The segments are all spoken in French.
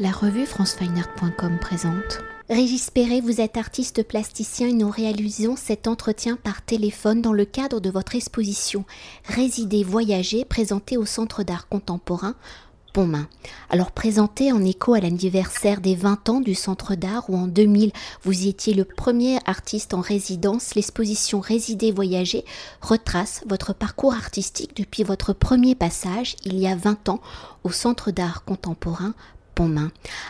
La revue francefineart.com présente. Régis Perret, vous êtes artiste plasticien et nous réalisons cet entretien par téléphone dans le cadre de votre exposition Résider, voyager présentée au Centre d'art contemporain Pontmain. Alors présenté en écho à l'anniversaire des 20 ans du Centre d'art où en 2000 vous y étiez le premier artiste en résidence, l'exposition Résider Voyager retrace votre parcours artistique depuis votre premier passage il y a 20 ans au Centre d'art contemporain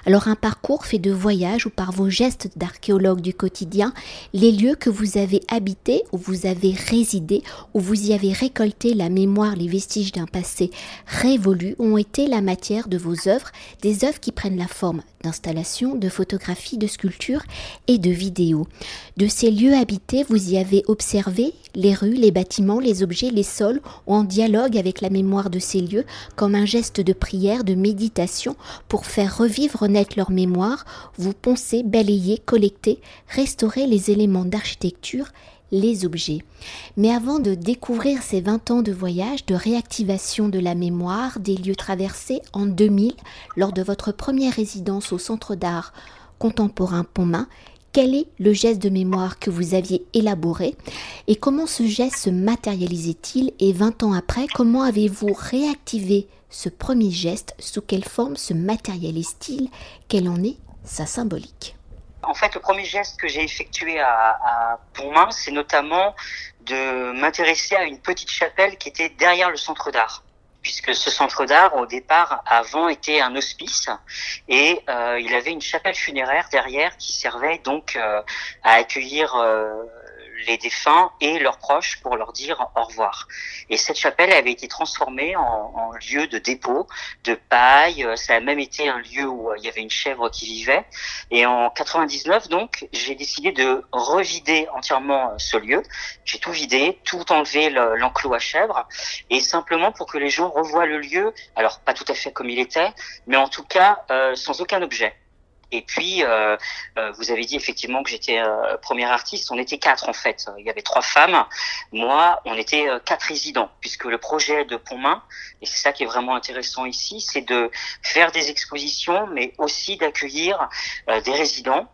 alors un parcours fait de voyages ou par vos gestes d'archéologue du quotidien, les lieux que vous avez habités, où vous avez résidé, où vous y avez récolté la mémoire, les vestiges d'un passé révolu, ont été la matière de vos œuvres, des œuvres qui prennent la forme d'installations, de photographies, de sculptures et de vidéos. De ces lieux habités, vous y avez observé les rues, les bâtiments, les objets, les sols, ou en dialogue avec la mémoire de ces lieux, comme un geste de prière, de méditation, pour faire revivre naître leur mémoire, vous poncez, balayez, collectez, restaurez les éléments d'architecture les objets. Mais avant de découvrir ces 20 ans de voyage, de réactivation de la mémoire des lieux traversés en 2000, lors de votre première résidence au Centre d'art contemporain Pontmain, quel est le geste de mémoire que vous aviez élaboré et comment ce geste se matérialisait-il et 20 ans après, comment avez-vous réactivé ce premier geste Sous quelle forme se matérialise-t-il Quelle en est sa symbolique. En fait, le premier geste que j'ai effectué à, à Pontmain, c'est notamment de m'intéresser à une petite chapelle qui était derrière le centre d'art. Puisque ce centre d'art, au départ, avant, était un hospice, et euh, il avait une chapelle funéraire derrière qui servait donc euh, à accueillir euh, les défunts et leurs proches pour leur dire au revoir. Et cette chapelle avait été transformée en, en lieu de dépôt de paille. Ça a même été un lieu où il y avait une chèvre qui vivait. Et en 99, donc, j'ai décidé de revider entièrement ce lieu. J'ai tout vidé, tout enlevé l'enclos à chèvre, et simplement pour que les gens revoient le lieu. Alors pas tout à fait comme il était, mais en tout cas euh, sans aucun objet. Et puis, euh, euh, vous avez dit effectivement que j'étais euh, première artiste. On était quatre en fait. Il y avait trois femmes. Moi, on était euh, quatre résidents, puisque le projet de Pontmain, et c'est ça qui est vraiment intéressant ici, c'est de faire des expositions, mais aussi d'accueillir euh, des résidents,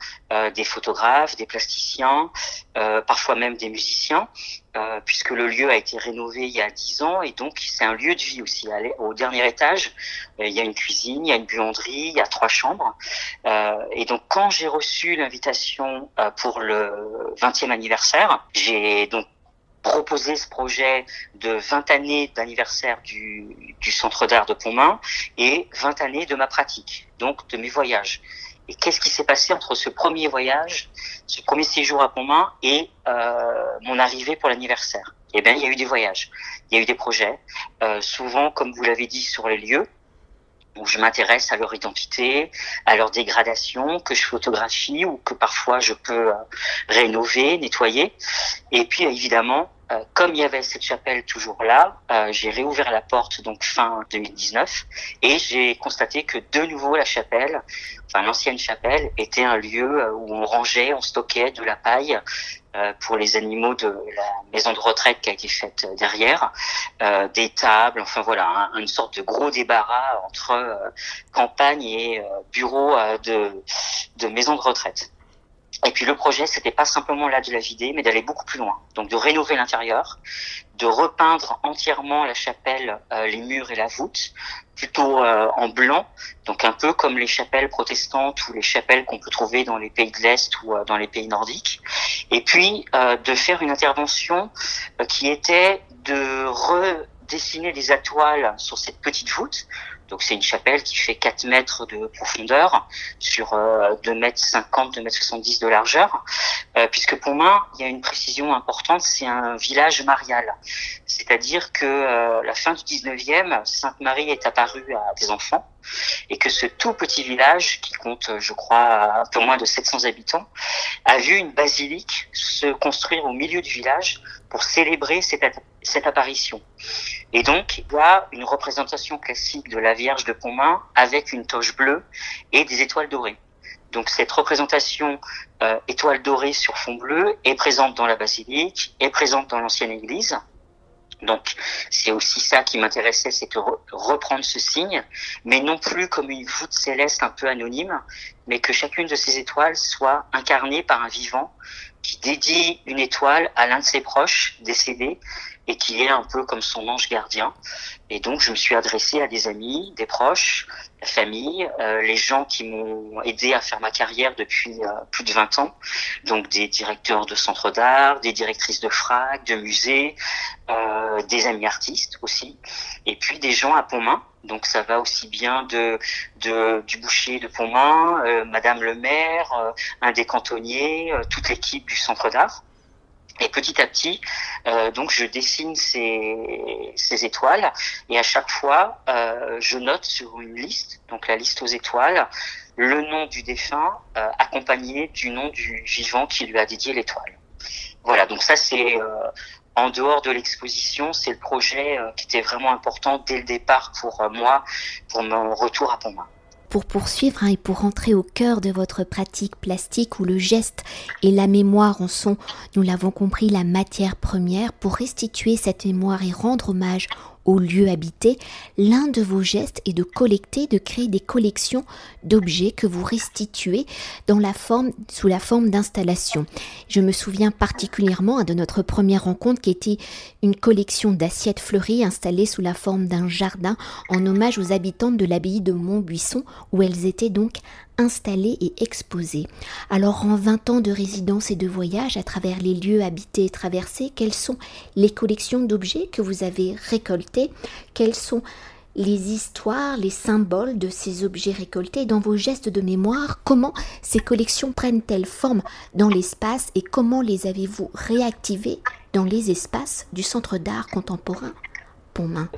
des photographes, des plasticiens, parfois même des musiciens, euh, puisque le lieu a été rénové il y a dix ans et donc c'est un lieu de vie aussi. Au dernier étage, euh, il y a une cuisine, il y a une buanderie, il y a trois chambres. Euh, et donc quand j'ai reçu l'invitation pour le 20e anniversaire, j'ai donc proposé ce projet de 20 années d'anniversaire du, du centre d'art de Pontmain et 20 années de ma pratique, donc de mes voyages. Et qu'est-ce qui s'est passé entre ce premier voyage, ce premier séjour à Pontmain et euh, mon arrivée pour l'anniversaire? Eh bien, il y a eu des voyages, il y a eu des projets, euh, souvent, comme vous l'avez dit, sur les lieux, où je m'intéresse à leur identité, à leur dégradation, que je photographie ou que parfois je peux euh, rénover, nettoyer. Et puis évidemment, euh, comme il y avait cette chapelle toujours là, euh, j'ai réouvert la porte donc fin 2019 et j'ai constaté que de nouveau la chapelle, enfin l'ancienne chapelle, était un lieu euh, où on rangeait, on stockait de la paille pour les animaux de la maison de retraite qui a été faite derrière, des tables, enfin voilà, une sorte de gros débarras entre campagne et bureau de, de maison de retraite. Et puis le projet, c'était pas simplement là de la vider, mais d'aller beaucoup plus loin. Donc de rénover l'intérieur, de repeindre entièrement la chapelle, euh, les murs et la voûte, plutôt euh, en blanc, donc un peu comme les chapelles protestantes ou les chapelles qu'on peut trouver dans les pays de l'Est ou euh, dans les pays nordiques. Et puis de faire une intervention qui était de redessiner les atoiles sur cette petite voûte donc c'est une chapelle qui fait 4 mètres de profondeur sur euh, 2 mètres 50, 2 mètres 70 de largeur, euh, puisque pour moi, il y a une précision importante, c'est un village marial. C'est-à-dire que euh, la fin du 19e, Sainte-Marie est apparue à des enfants et que ce tout petit village, qui compte, je crois, un peu moins de 700 habitants, a vu une basilique se construire au milieu du village pour célébrer cette, cette apparition. Et donc, il y a une représentation classique de la Vierge de Pontmain avec une toche bleue et des étoiles dorées. Donc cette représentation euh, étoile dorée sur fond bleu est présente dans la basilique, est présente dans l'ancienne église Donc c'est aussi ça qui m'intéressait, c'est que reprendre ce signe, mais non plus comme une voûte céleste un peu anonyme, mais que chacune de ces étoiles soit incarnée par un vivant qui dédie une étoile à l'un de ses proches décédés et qui est un peu comme son ange gardien. Et donc je me suis adressé à des amis, des proches, la famille, euh, les gens qui m'ont aidé à faire ma carrière depuis euh, plus de 20 ans, donc des directeurs de centres d'art, des directrices de frac, de musées, euh, des amis artistes aussi, et puis des gens à Pontmain. Donc ça va aussi bien de, de du boucher de Pontmain, euh, Madame le maire, un des cantonniers, toute l'équipe du centre d'art. Et petit à petit, euh, donc je dessine ces, ces, étoiles et à chaque fois, euh, je note sur une liste, donc la liste aux étoiles, le nom du défunt euh, accompagné du nom du vivant qui lui a dédié l'étoile. Voilà, donc ça c'est euh, en dehors de l'exposition, c'est le projet euh, qui était vraiment important dès le départ pour moi, pour mon retour à Pontmain pour poursuivre hein, et pour entrer au cœur de votre pratique plastique où le geste et la mémoire en sont, nous l'avons compris, la matière première, pour restituer cette mémoire et rendre hommage au lieu habité, l'un de vos gestes est de collecter, de créer des collections d'objets que vous restituez sous la forme d'installation. Je me souviens particulièrement de notre première rencontre qui était une collection d'assiettes fleuries installées sous la forme d'un jardin en hommage aux habitantes de l'abbaye de Montbuisson où elles étaient donc installées et exposées. Alors en 20 ans de résidence et de voyage à travers les lieux habités et traversés, quelles sont les collections d'objets que vous avez récoltées Quelles sont les histoires, les symboles de ces objets récoltés dans vos gestes de mémoire? Comment ces collections prennent-elles forme dans l'espace et comment les avez-vous réactivées dans les espaces du Centre d'art contemporain?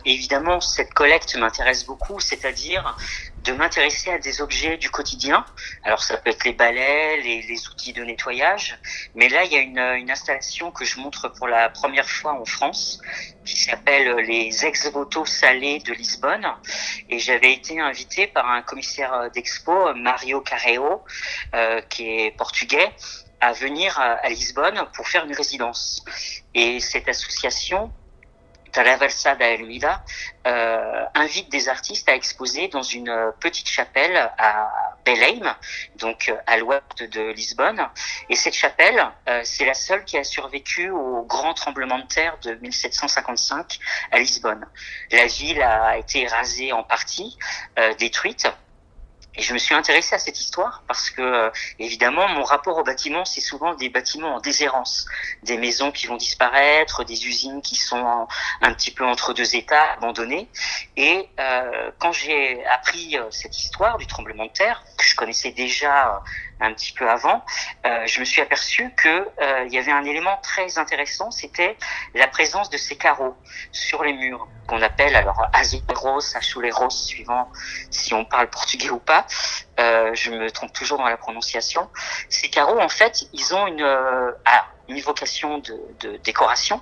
Évidemment, cette collecte m'intéresse beaucoup, c'est-à-dire de m'intéresser à des objets du quotidien. Alors ça peut être les balais, les, outils de nettoyage, mais là il y a une, installation que je montre pour la première fois en France qui s'appelle les ex-voto salés de Lisbonne et j'avais été invité par un commissaire d'expo, Mario Carreo, euh, qui est portugais, à venir à Lisbonne pour faire une résidence. Et cette association Traversa da Ermida euh, invite des artistes à exposer dans une euh, petite chapelle à Belém, donc euh, à l'ouest de Lisbonne. Et cette chapelle, euh, c'est la seule qui a survécu au grand tremblement de terre de 1755 à Lisbonne. La ville a été rasée en partie, euh, détruite. Et je me suis intéressé à cette histoire parce que, euh, évidemment, mon rapport au bâtiment, c'est souvent des bâtiments en déshérence, des maisons qui vont disparaître, des usines qui sont un petit peu entre deux états, abandonnées. Et euh, quand j'ai appris euh, cette histoire du tremblement de terre, que je connaissais déjà un petit peu avant, euh, je me suis aperçu que euh, il y avait un élément très intéressant, c'était la présence de ces carreaux sur les murs qu'on appelle alors azuleros, achuleros, suivant si on parle portugais ou pas. Euh, je me trompe toujours dans la prononciation. Ces carreaux, en fait, ils ont une euh, une vocation de, décoration,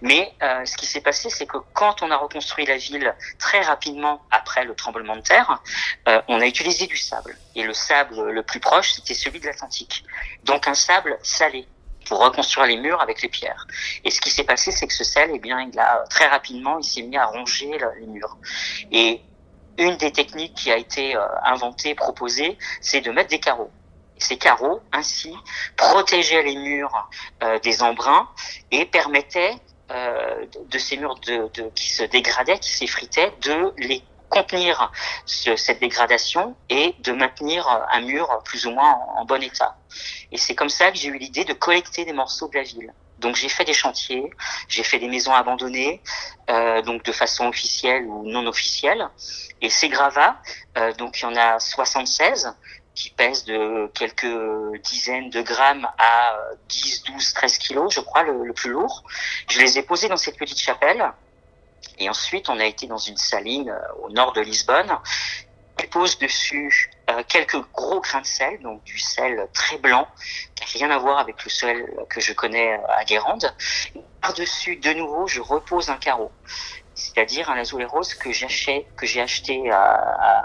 mais euh, ce qui s'est passé, c'est que quand on a reconstruit la ville très rapidement après le tremblement de terre, euh, on a utilisé du sable. Et le sable le plus proche, c'était celui de l'Atlantique. Donc un sable salé pour reconstruire les murs avec les pierres. Et ce qui s'est passé, c'est que ce sel, eh bien, il a très rapidement, il s'est mis à ronger les murs. Et une des techniques qui a été euh, inventée, proposée, c'est de mettre des carreaux. Ces carreaux, ainsi, protégeaient les murs euh, des embruns et permettaient euh, de ces murs de, de, qui se dégradaient, qui s'effritaient, de les contenir ce, cette dégradation et de maintenir un mur plus ou moins en, bon état. Et c'est comme ça que j'ai eu l'idée de collecter des morceaux de la ville. Donc j'ai fait des chantiers, j'ai fait des maisons abandonnées, euh, donc de façon officielle ou non officielle. Et ces gravats, euh, donc il y en a 76 qui pèsent de quelques dizaines de grammes à 10, 12, 13 kilos, je crois, le, le plus lourd. Je les ai posés dans cette petite chapelle. Et ensuite, on a été dans une saline euh, au nord de Lisbonne. Elle pose dessus euh, quelques gros grains de sel, donc du sel très blanc, qui n'a rien à voir avec le sel que je connais à Guérande. Par-dessus, de nouveau, je repose un carreau c'est-à-dire un rose que j'ai acheté à,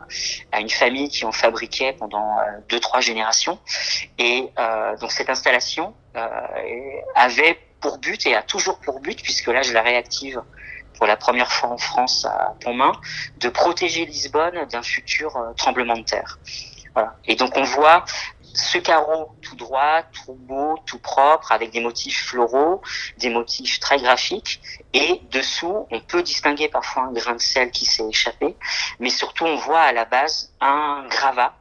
une famille qui en fabriquait pendant euh, deux trois générations et euh, donc cette installation euh, avait pour but et a toujours pour but, puisque là je la réactive pour la première fois en France à Pontmain, de protéger Lisbonne d'un futur tremblement de terre. Et donc on voit ce carreau tout droit, tout beau, tout propre, avec des motifs floraux, des motifs très graphiques. Et dessous, on peut distinguer parfois un grain de sel qui s'est échappé, mais surtout on voit à la base un gravat.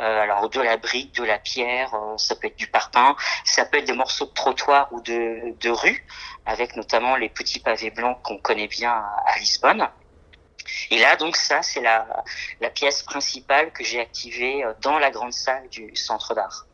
Euh, alors de la brique, de la pierre, euh, ça peut être du parpaing, ça peut être des morceaux de trottoir ou de, de rue, avec notamment les petits pavés blancs qu'on connaît bien à Lisbonne. Et là, donc, ça, c'est la, la pièce principale que j'ai activée euh, dans la grande salle du centre d'art.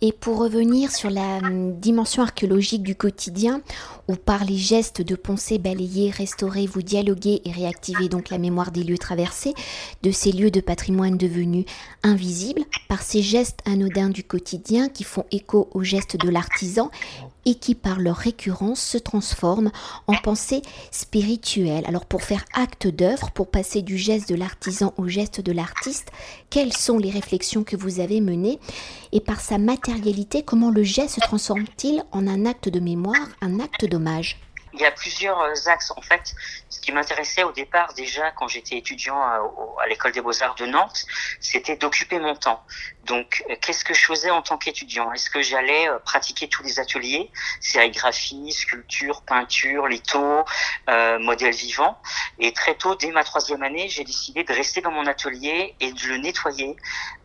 Et pour revenir sur la hum, dimension archéologique du quotidien, où par les gestes de poncer, balayer, restaurer, vous dialoguez et réactivez donc la mémoire des lieux traversés, de ces lieux de patrimoine devenus invisibles, par ces gestes anodins du quotidien qui font écho aux gestes de l'artisan et qui par leur récurrence se transforment en pensée spirituelle. Alors pour faire acte d'œuvre, pour passer du geste de l'artisan au geste de l'artiste, quelles sont les réflexions que vous avez menées et par sa matérialité, comment le geste se transforme-t-il en un acte de mémoire, un acte il y a plusieurs axes. En fait, ce qui m'intéressait au départ, déjà, quand j'étais étudiant à, à l'école des beaux-arts de Nantes, c'était d'occuper mon temps. Donc, euh, qu'est-ce que je faisais en tant qu'étudiant? Est-ce que j'allais euh, pratiquer tous les ateliers, sérigraphie, sculpture, peinture, litho, euh, modèle vivant? Et très tôt, dès ma troisième année, j'ai décidé de rester dans mon atelier et de le nettoyer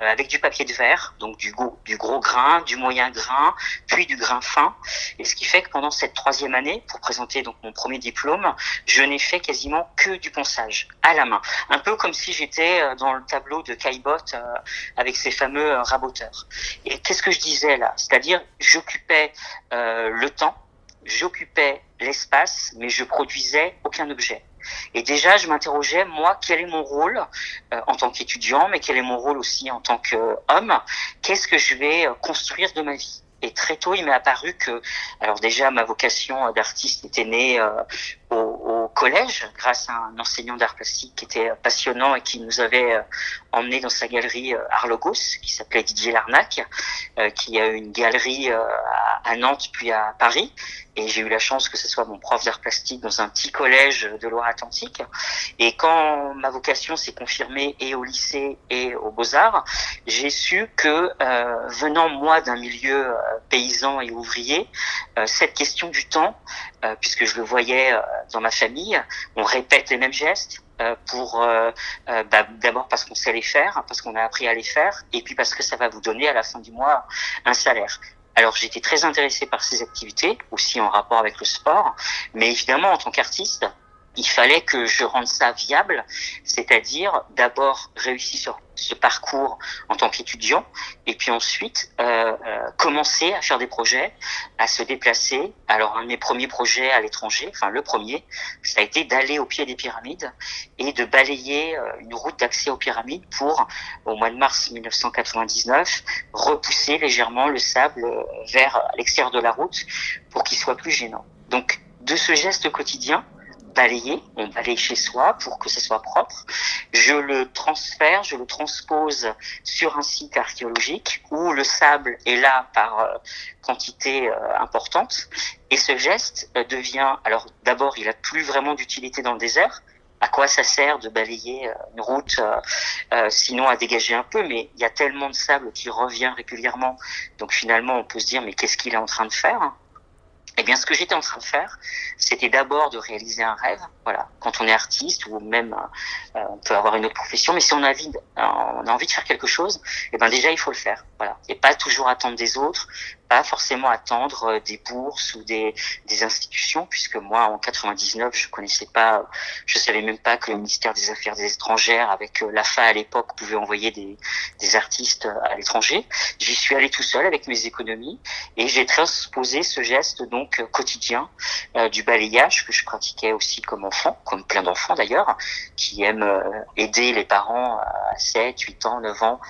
euh, avec du papier de verre, donc du, gros, grain, du moyen grain, puis du grain fin. Et ce qui fait que pendant cette troisième année, pour présenter donc mon premier diplôme, je n'ai fait quasiment que du ponçage à la main, un peu comme si j'étais dans le tableau de Caillebotte avec ces fameux raboteur. Et qu'est-ce que je disais là? C'est-à-dire, j'occupais euh, le temps, j'occupais l'espace, mais je produisais aucun objet. Et déjà, je m'interrogeais, moi, quel est mon rôle euh, en tant qu'étudiant, mais quel est mon rôle aussi en tant qu'homme? Qu'est-ce que je vais euh, construire de ma vie? Et très tôt, il m'est apparu que, alors déjà, ma vocation d'artiste était née au, collège grâce à un enseignant d'art plastique qui était passionnant et qui nous avait emmené dans sa galerie euh, Arlogos, qui s'appelait Didier Larnac, euh, qui a une galerie euh, à Nantes puis à Paris. Et j'ai eu la chance que ce soit mon prof d'art plastique dans un petit collège de Loire-Atlantique. Et quand ma vocation s'est confirmée et au lycée et aux beaux-arts, j'ai su que venant moi d'un milieu paysan et ouvrier, cette question du temps, puisque je le voyais dans ma famille, on répète les mêmes gestes, euh, pour euh, euh, bah, d'abord parce qu'on sait les faire, parce qu'on a appris à les faire, et puis parce que ça va vous donner à la fin du mois un salaire. Alors j'étais très intéressé par ces activités, aussi en rapport avec le sport, mais évidemment en tant qu'artiste, il fallait que je rende ça viable, c'est-à-dire d'abord réussir ce parcours en tant qu'étudiant, et puis ensuite euh, euh, commencer à faire des projets, à se déplacer. Alors un de mes premiers projets à l'étranger, enfin le premier, ça a été d'aller au pied des pyramides et de balayer euh, une route d'accès aux pyramides pour, au mois de mars 1999, repousser légèrement le sable vers l'extérieur de la route pour qu'il soit plus gênant. Donc de ce geste quotidien, balayer, on balaye chez soi pour que ce soit propre. Je le transfère, je le transpose sur un site archéologique où le sable est là par euh, quantité euh, importante. Et ce geste euh, devient, alors d'abord, il a plus vraiment d'utilité dans le désert. À quoi ça sert de balayer une route, sinon à dégager un peu, mais il y a tellement de sable qui revient régulièrement. Donc finalement, on peut se dire, mais qu'est-ce qu'il est en train de faire eh bien, ce que j'étais en train de faire, c'était d'abord de réaliser un rêve. Voilà, quand on est artiste ou même euh, on peut avoir une autre profession, mais si on a envie, on a envie de faire quelque chose, eh ben déjà il faut le faire. Voilà, et pas toujours attendre des autres, pas forcément attendre euh, des bourses ou des, des institutions, puisque moi en 99 je connaissais pas, je savais même pas que le ministère des Affaires étrangères avec euh, l'AFA à l'époque pouvait envoyer des, des artistes à l'étranger. J'y suis allé tout seul avec mes économies et j'ai transposé ce geste donc quotidien euh, du balayage que je pratiquais aussi comme enfant, comme plein d'enfants d'ailleurs, qui aiment aider les parents à 7, 8 ans, 9 ans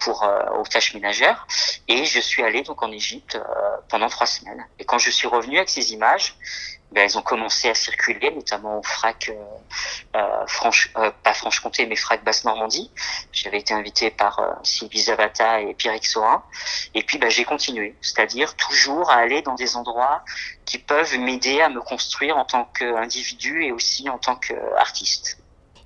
pour aux tâches ménagères. Et je suis allé donc en Égypte pendant trois semaines. Et quand je suis revenu avec ces images, ben, elles ont commencé à circuler, notamment au FRAC, euh, euh, euh, pas Franche-Comté, mais FRAC Basse-Normandie. J'avais été invité par euh, Sylvie Zavata et Pierre Xora. Et puis ben, j'ai continué, c'est-à-dire toujours à aller dans des endroits qui peuvent m'aider à me construire en tant qu'individu et aussi en tant qu'artiste.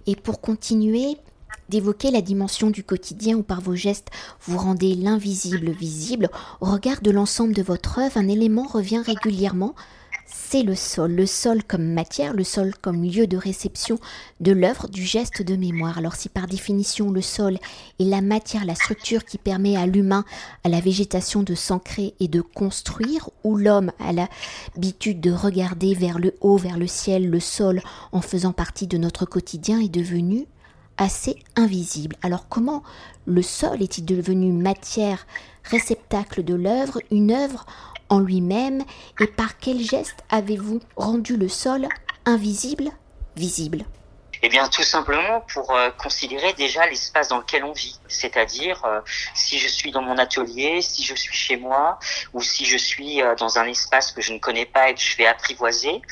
Et pour continuer, d'évoquer la dimension du quotidien où par vos gestes vous rendez l'invisible visible, au regard de l'ensemble de votre œuvre, un élément revient régulièrement, c'est le sol, le sol comme matière, le sol comme lieu de réception de l'œuvre, du geste de mémoire. Alors si par définition le sol est la matière, la structure qui permet à l'humain, à la végétation de s'ancrer et de construire, ou l'homme a l'habitude de regarder vers le haut, vers le ciel, le sol en faisant partie de notre quotidien est devenu assez invisible. Alors comment le sol est-il devenu matière, réceptacle de l'œuvre, une œuvre en lui-même et par quel geste avez-vous rendu le sol invisible visible? Eh bien, tout simplement pour euh, considérer déjà l'espace dans lequel on vit. C'est-à-dire, euh, si je suis dans mon atelier, si je suis chez moi, ou si je suis euh, dans un espace que je ne connais pas et que je vais apprivoiser,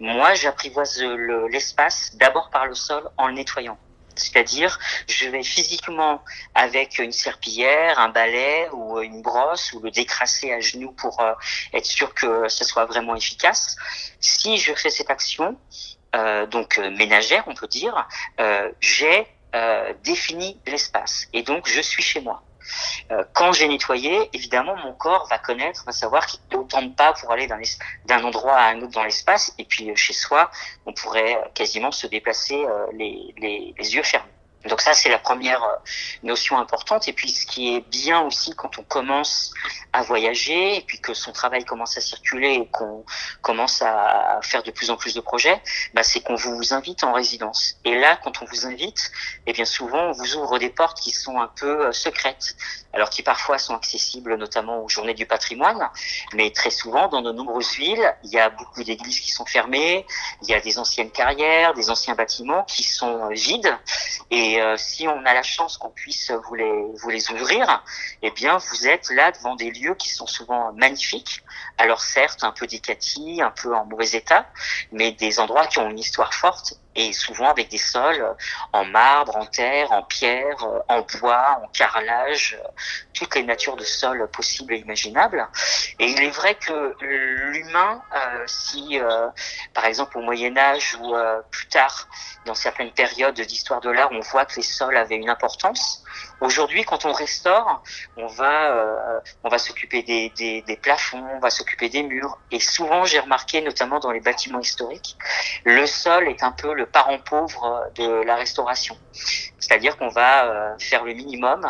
moi, j'apprivoise l'espace d'abord par le sol en le nettoyant. C'est-à-dire, je vais physiquement avec une serpillière, un balai ou une brosse ou le décrasser à genoux pour euh, être sûr que ce soit vraiment efficace. Si je fais cette action, euh, donc euh, ménagère, on peut dire, j'ai défini l'espace et donc je suis chez moi. Euh, quand j'ai nettoyé, évidemment, mon corps va connaître, va savoir qu'il ne de pas pour aller d'un endroit à un autre dans l'espace. Et puis, euh, chez soi, on pourrait quasiment se déplacer euh, les yeux fermés. Donc ça, c'est la première notion importante. Et puis, ce qui est bien aussi quand on commence à voyager et puis que son travail commence à circuler et qu'on commence à faire de plus en plus de projets, bah, c'est qu'on vous invite en résidence. Et là, quand on vous invite, eh bien souvent, on vous ouvre des portes qui sont un peu euh, secrètes, alors qui parfois sont accessibles notamment aux journées du patrimoine, mais très souvent, dans de nombreuses villes, il y a beaucoup d'églises qui sont fermées, il y a des anciennes carrières, des anciens bâtiments qui sont euh, vides, et euh, si on a la chance qu'on puisse vous les, vous les ouvrir, eh bien, vous êtes là devant des lieux qui sont souvent magnifiques. Alors certes, un peu décatis, un peu en mauvais état, mais des endroits qui ont une histoire forte et souvent avec des sols en marbre, en terre, en pierre, en bois, en carrelage, toutes les natures de sols possibles et imaginables. Et il est vrai que l'humain, euh, si euh, par exemple au Moyen Âge ou euh, plus tard, dans certaines périodes d'histoire de l'art, on voit que les sols avaient une importance, Aujourd'hui, quand on restaure, on va, euh, on va s'occuper des, des, des, plafonds, on va s'occuper des murs. Et souvent, j'ai remarqué, notamment dans les bâtiments historiques, le sol est un peu le parent pauvre de la restauration. C'est-à-dire qu'on va euh, faire le minimum,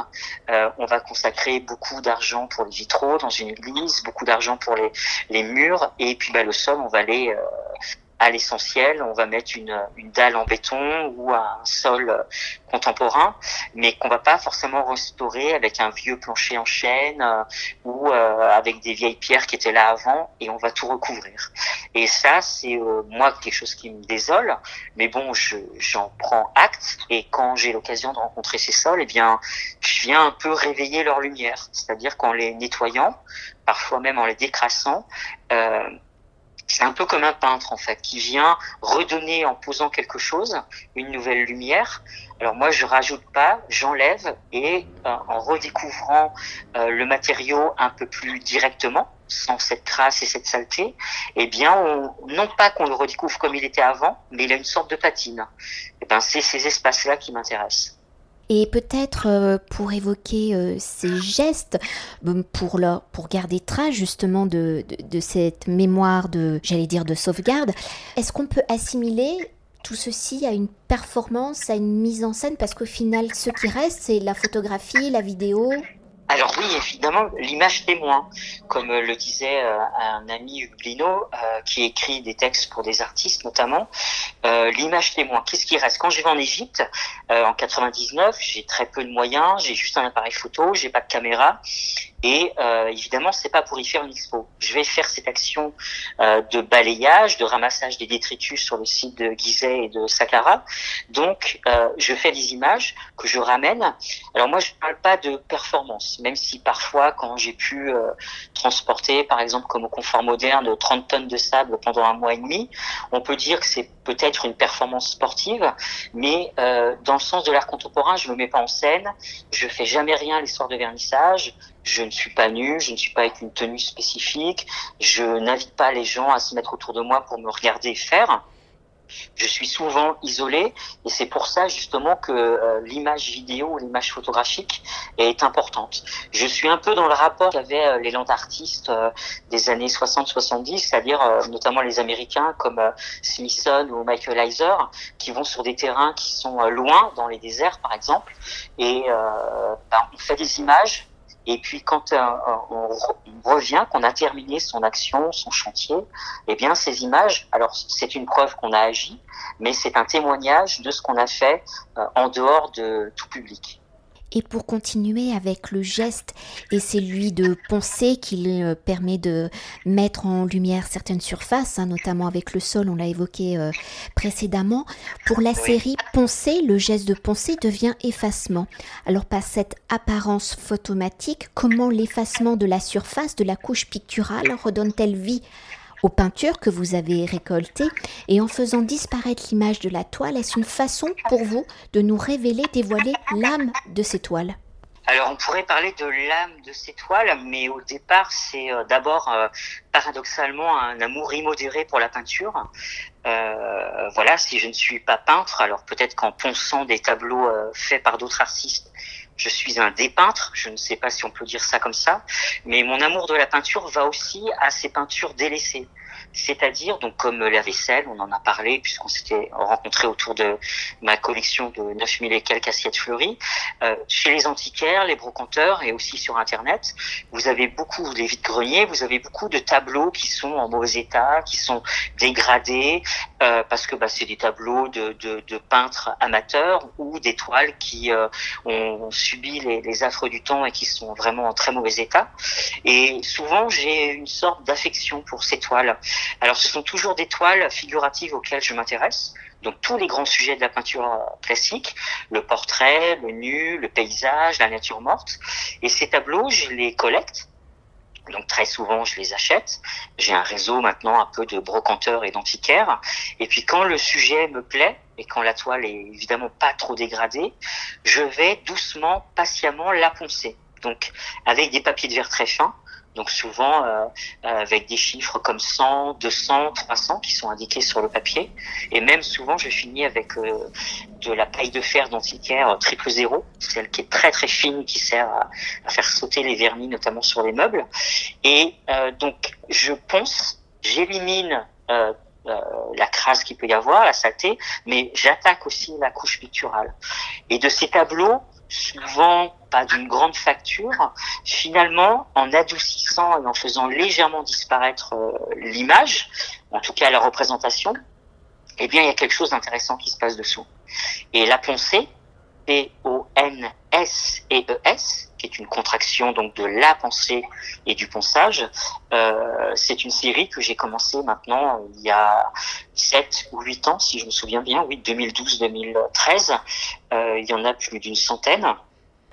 euh, on va consacrer beaucoup d'argent pour les vitraux dans une église, beaucoup d'argent pour les, les murs, et puis bah, le sol, on va aller à l'essentiel, on va mettre une, une, dalle en béton ou un sol contemporain, mais qu'on va pas forcément restaurer avec un vieux plancher en chêne euh, ou euh, avec des vieilles pierres qui étaient là avant, et on va tout recouvrir. Et ça, c'est euh, moi quelque chose qui me désole, mais bon, j'en prends acte, et quand j'ai l'occasion de rencontrer ces sols, eh bien, je viens un peu réveiller leur lumière, c'est-à-dire qu'en les nettoyant, parfois même en les décrassant, euh, c'est un peu comme un peintre en fait qui vient redonner en posant quelque chose une nouvelle lumière. Alors moi je rajoute pas, j'enlève et euh, en redécouvrant euh, le matériau un peu plus directement, sans cette crasse et cette saleté, eh bien on, non pas qu'on le redécouvre comme il était avant, mais il a une sorte de patine. Et eh ben c'est ces espaces là qui m'intéressent. Et peut-être euh, pour évoquer euh, ces gestes, euh, pour, pour garder trace justement de, de cette mémoire de, j'allais dire, de sauvegarde, est-ce qu'on peut assimiler tout ceci à une performance, à une mise en scène? Parce qu'au final, ce qui reste, c'est la photographie, la vidéo, alors oui, évidemment, l'image témoin, comme le disait euh, un ami Hugues euh, qui écrit des textes pour des artistes notamment, euh, l'image témoin. Qu'est-ce qui reste? Quand je vais en Égypte, en 99, j'ai très peu de moyens, j'ai juste un appareil photo, j'ai pas de caméra, Et euh, évidemment, c'est pas pour y faire une expo. Je vais faire cette action euh, de balayage, de ramassage des détritus sur le site de Gizeh et de Sakara. Donc, euh, je fais des images que je ramène. Alors moi, je parle pas de performance, même si parfois, quand j'ai pu euh, transporter, par exemple, comme au confort moderne, 30 tonnes de sable pendant un mois et demi, on peut dire que c'est peut-être une performance sportive, mais dans le sens de l'art contemporain, je me mets pas en scène, je fais jamais rien l'histoire de vernissage, je ne suis pas nu, je ne suis pas avec une tenue spécifique, je n'invite pas les gens à se mettre autour de moi pour me regarder faire je suis souvent isolé et c'est pour ça justement que euh, l'image vidéo, l'image photographique est importante. Je suis un peu dans le rapport qu'avaient euh, les land artistes euh, des années 60-70, c'est-à-dire notamment les Américains comme Smithson ou Michael Heiser, qui vont sur des terrains qui sont loin, dans les déserts par exemple, et ben, on fait des images et puis quand euh, on revient, qu'on a terminé son action, son chantier, eh bien ces images, alors c'est une preuve qu'on a agi, mais c'est un témoignage de ce qu'on a fait euh, en dehors de tout public. Et pour continuer avec le geste et celui de poncer qui euh, permet de mettre en lumière certaines surfaces, hein, notamment avec le sol, on l'a évoqué euh, précédemment, pour la série poncer, le geste de poncer devient effacement. Alors par cette apparence photomatique, comment l'effacement de la surface, de la couche picturale redonne-t-elle vie aux peintures que vous avez récoltées et en faisant disparaître l'image de la toile, est-ce une façon pour vous de nous révéler, dévoiler l'âme de ces toiles? Alors on pourrait parler de l'âme de ces toiles, mais au départ c'est euh, d'abord euh, paradoxalement un amour immodéré pour la peinture. Euh, voilà, si je ne suis pas peintre, alors peut-être qu'en ponçant des tableaux faits par d'autres artistes, je suis un dépeintre, je ne sais pas si on peut dire ça comme ça, mais mon amour de la peinture va aussi à ces peintures délaissées c'est-à-dire donc comme la vaisselle, on en a parlé puisqu'on s'était rencontré autour de ma collection de 9000 et quelques assiettes fleuries. Euh, chez les antiquaires, les brocanteurs et aussi sur Internet, vous avez beaucoup, les vides-greniers, vous avez beaucoup de tableaux qui sont en mauvais état, qui sont dégradés euh, parce que bah, c'est des tableaux de, de, de, peintres amateurs ou des toiles qui euh, ont, subi les, les affres du temps et qui sont vraiment en très mauvais état. Et souvent, j'ai une sorte d'affection pour ces toiles. Alors ce sont toujours des toiles figuratives auxquelles je m'intéresse. Donc tous les grands sujets de la peinture classique, le portrait, le nu, le paysage, la nature morte. Et ces tableaux, je les collecte. Donc très souvent, je les achète. J'ai un réseau maintenant un peu de brocanteurs et d'antiquaires. Et puis quand le sujet me plaît et quand la toile est évidemment pas trop dégradée, je vais doucement, patiemment la poncer. Donc avec des papiers de verre très fins, donc souvent euh, avec des chiffres comme 100, 200, 300 qui sont indiqués sur le papier. Et même souvent, je finis avec euh, de la paille de fer d'antiquaire triple zéro, celle qui est très très fine, qui sert à, à faire sauter les vernis, notamment sur les meubles. Et euh, donc je ponce, j'élimine euh, euh, la crasse qu'il peut y avoir, la saleté, mais j'attaque aussi la couche picturale. Et de ces tableaux, souvent pas d'une grande facture, finalement, en adoucissant et en faisant légèrement disparaître euh, l'image, en tout cas la représentation, eh bien, il y a quelque chose d'intéressant qui se passe dessous. Et la pensée, P-O-N-S-E-E-S, qui est une contraction donc de la pensée et du ponçage, euh, c'est une série que j'ai commencé maintenant il y a 7 ou 8 ans, si je me souviens bien, oui, 2012-2013. Euh, il y en a plus d'une centaine.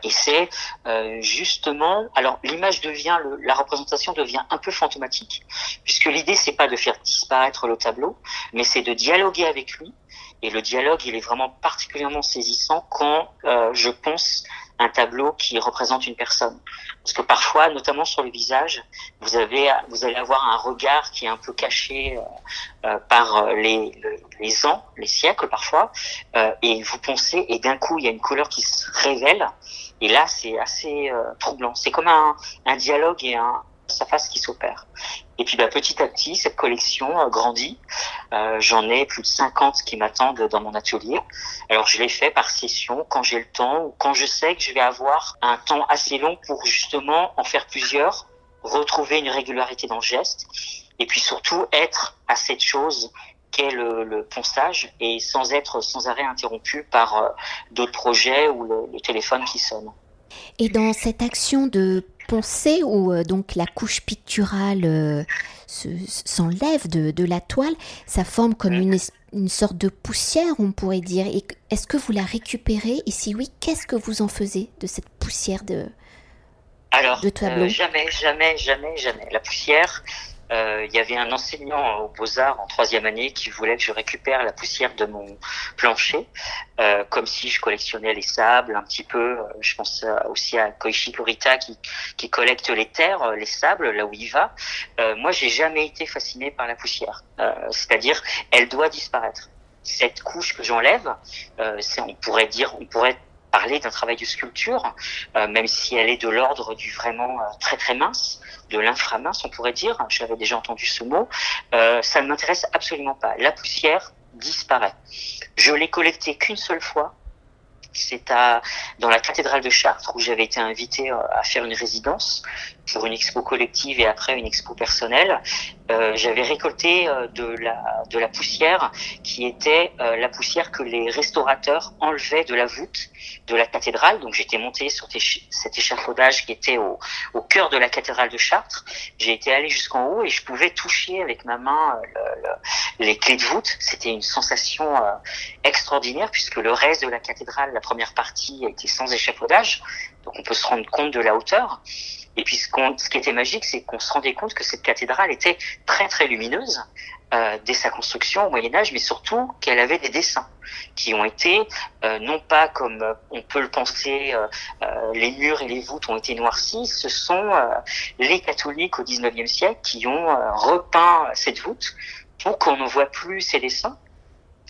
Et c'est euh, justement, alors l'image devient, le, la représentation devient un peu fantomatique, puisque l'idée c'est pas de faire disparaître le tableau, mais c'est de dialoguer avec lui. Et le dialogue, il est vraiment particulièrement saisissant quand euh, je pense un tableau qui représente une personne. Parce que parfois, notamment sur le visage, vous avez, vous allez avoir un regard qui est un peu caché euh, euh par les, les ans, les siècles parfois, euh, et vous pensez, et d'un coup, il y a une couleur qui se révèle, et là, c'est assez euh, troublant. C'est comme un, un dialogue et un, sa face qui s'opère. Et puis bah, petit à petit, cette collection euh, grandit. Euh, J'en ai plus de 50 qui m'attendent dans mon atelier. Alors je les fais par session quand j'ai le temps ou quand je sais que je vais avoir un temps assez long pour justement en faire plusieurs, retrouver une régularité dans le geste et puis surtout être à cette chose qu'est le, ponçage et sans être sans arrêt interrompu par euh, d'autres projets ou le, le téléphone qui sonne. Et dans cette action de poncée où donc la couche picturale s'enlève de, la toile, ça forme comme une, une sorte de poussière, on pourrait dire. Est-ce que vous la récupérez? Et si oui, qu'est-ce que vous en faisiez de cette poussière de, Alors, tableau Jamais, jamais, jamais, jamais. La poussière, euh, il y avait un enseignant aux Beaux-Arts en troisième année qui voulait que je récupère la poussière de mon plancher, euh, comme si je collectionnais les sables un petit peu. Euh, je pense aussi à Koichi Kurita qui, qui collecte les terres, les sables, là où il va. moi, j'ai jamais été fasciné par la poussière. C'est-à-dire, elle doit disparaître. Cette couche que j'enlève, on pourrait dire, on pourrait parler d'un travail de sculpture, même si elle est de l'ordre du vraiment très très mince de l'inframince, on pourrait dire, j'avais déjà entendu ce mot, euh, ça ne m'intéresse absolument pas. La poussière disparaît. Je l'ai collectée qu'une seule fois. C'est dans la cathédrale de Chartres où j'avais été invité euh, à faire une résidence pour une expo collective et après une expo personnelle. Euh, j'avais récolté euh, de la de la poussière qui était euh, la poussière que les restaurateurs enlevaient de la voûte de la cathédrale. Donc j'étais monté sur cet échafaudage qui était au, au cœur de la cathédrale de Chartres. J'ai été allé jusqu'en haut et je pouvais toucher avec ma main le, les clés de voûte. C'était une sensation extraordinaire puisque le reste de la cathédrale, la première partie, était sans échafaudage. Donc on peut se rendre compte de la hauteur. Et puis ce, qui était magique, c'est qu'on se rendait compte que cette cathédrale était très très lumineuse euh, dès sa construction au Moyen Âge, mais surtout qu'elle avait des dessins qui ont été euh, non pas comme euh, on peut le penser, les murs et les voûtes ont été noircis, ce sont les catholiques au XIXe siècle qui ont repeint cette voûte pour qu'on ne voit plus ces dessins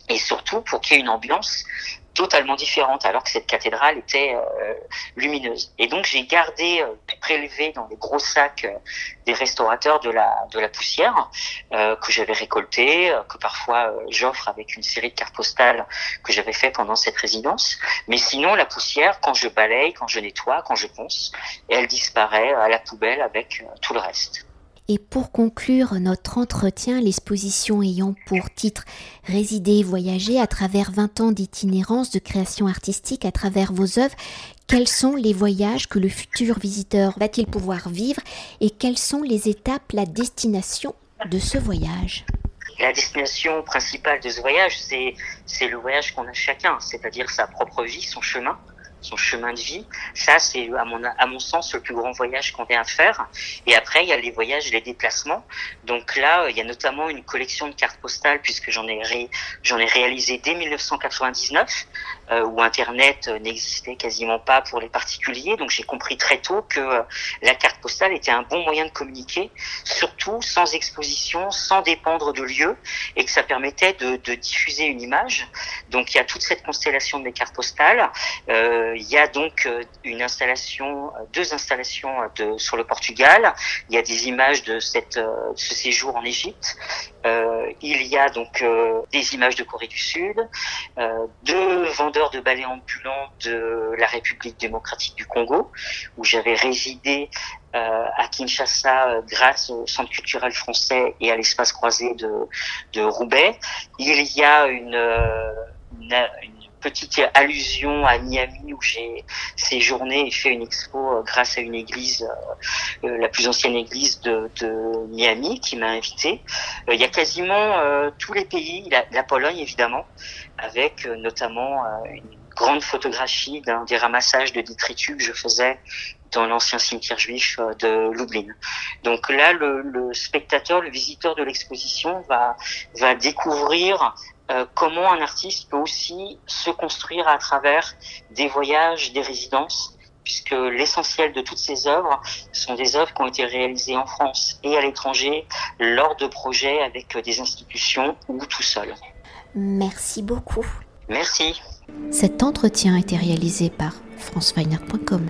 et surtout pour qu'il y ait une ambiance totalement différente alors que cette cathédrale était euh, lumineuse. Et donc j'ai gardé, euh, prélevé dans les gros sacs euh, des restaurateurs de la de la poussière euh, que j'avais récoltée, que parfois j'offre avec une série de cartes postales que j'avais fait pendant cette résidence. Mais sinon la poussière, quand je balaye, quand je nettoie, quand je ponce, elle disparaît à la poubelle avec tout le reste. Et pour conclure notre entretien, l'exposition ayant pour titre Résider et voyager à travers 20 ans d'itinérance de création artistique à travers vos œuvres, quels sont les voyages que le futur visiteur va-t-il pouvoir vivre et quelles sont les étapes, la destination de ce voyage? La destination principale de ce voyage, c'est le voyage qu'on a chacun, c'est-à-dire sa propre vie, son chemin son chemin de vie. Ça, c'est à mon, à mon sens le plus grand voyage qu'on ait à faire. Et après, il y a les voyages, les déplacements. Donc là, il y a notamment une collection de cartes postales puisque j'en ai, j'en ai réalisé dès 1999 euh, où Internet n'existait quasiment pas pour les particuliers. Donc j'ai compris très tôt que euh, la carte postale était un bon moyen de communiquer, surtout sans exposition, sans dépendre de lieux, et que ça permettait de, diffuser une image. Donc il y a toute cette constellation des cartes postales. Euh, il y a donc une installation, deux installations sur le Portugal. Il y a des images de ce séjour en Égypte. Il y a donc des images de Corée du Sud, deux vendeurs de ballet ambulant de la République démocratique du Congo, où j'avais résidé euh, à Kinshasa euh, grâce au Centre culturel français et à l'espace croisé de, de Roubaix. Il y a une, euh, une, petite allusion à Miami où j'ai séjourné et fait une expo grâce à une église, la plus ancienne église de, Miami qui m'a invité. il y a quasiment tous les pays, la, Pologne évidemment, avec euh, notamment euh, une grande photographie d'un des ramassages de détritus que je faisais dans l'ancien cimetière juif euh, de Lublin. Donc là, le, le spectateur, le visiteur de l'exposition va, va découvrir comment un artiste peut aussi se construire à travers des voyages, des résidences, puisque l'essentiel de toutes ces œuvres sont des œuvres qui ont été réalisées en France et à l'étranger lors de projets avec des institutions ou tout seul. Merci beaucoup. Merci. Cet entretien a été réalisé par franceweiner.com.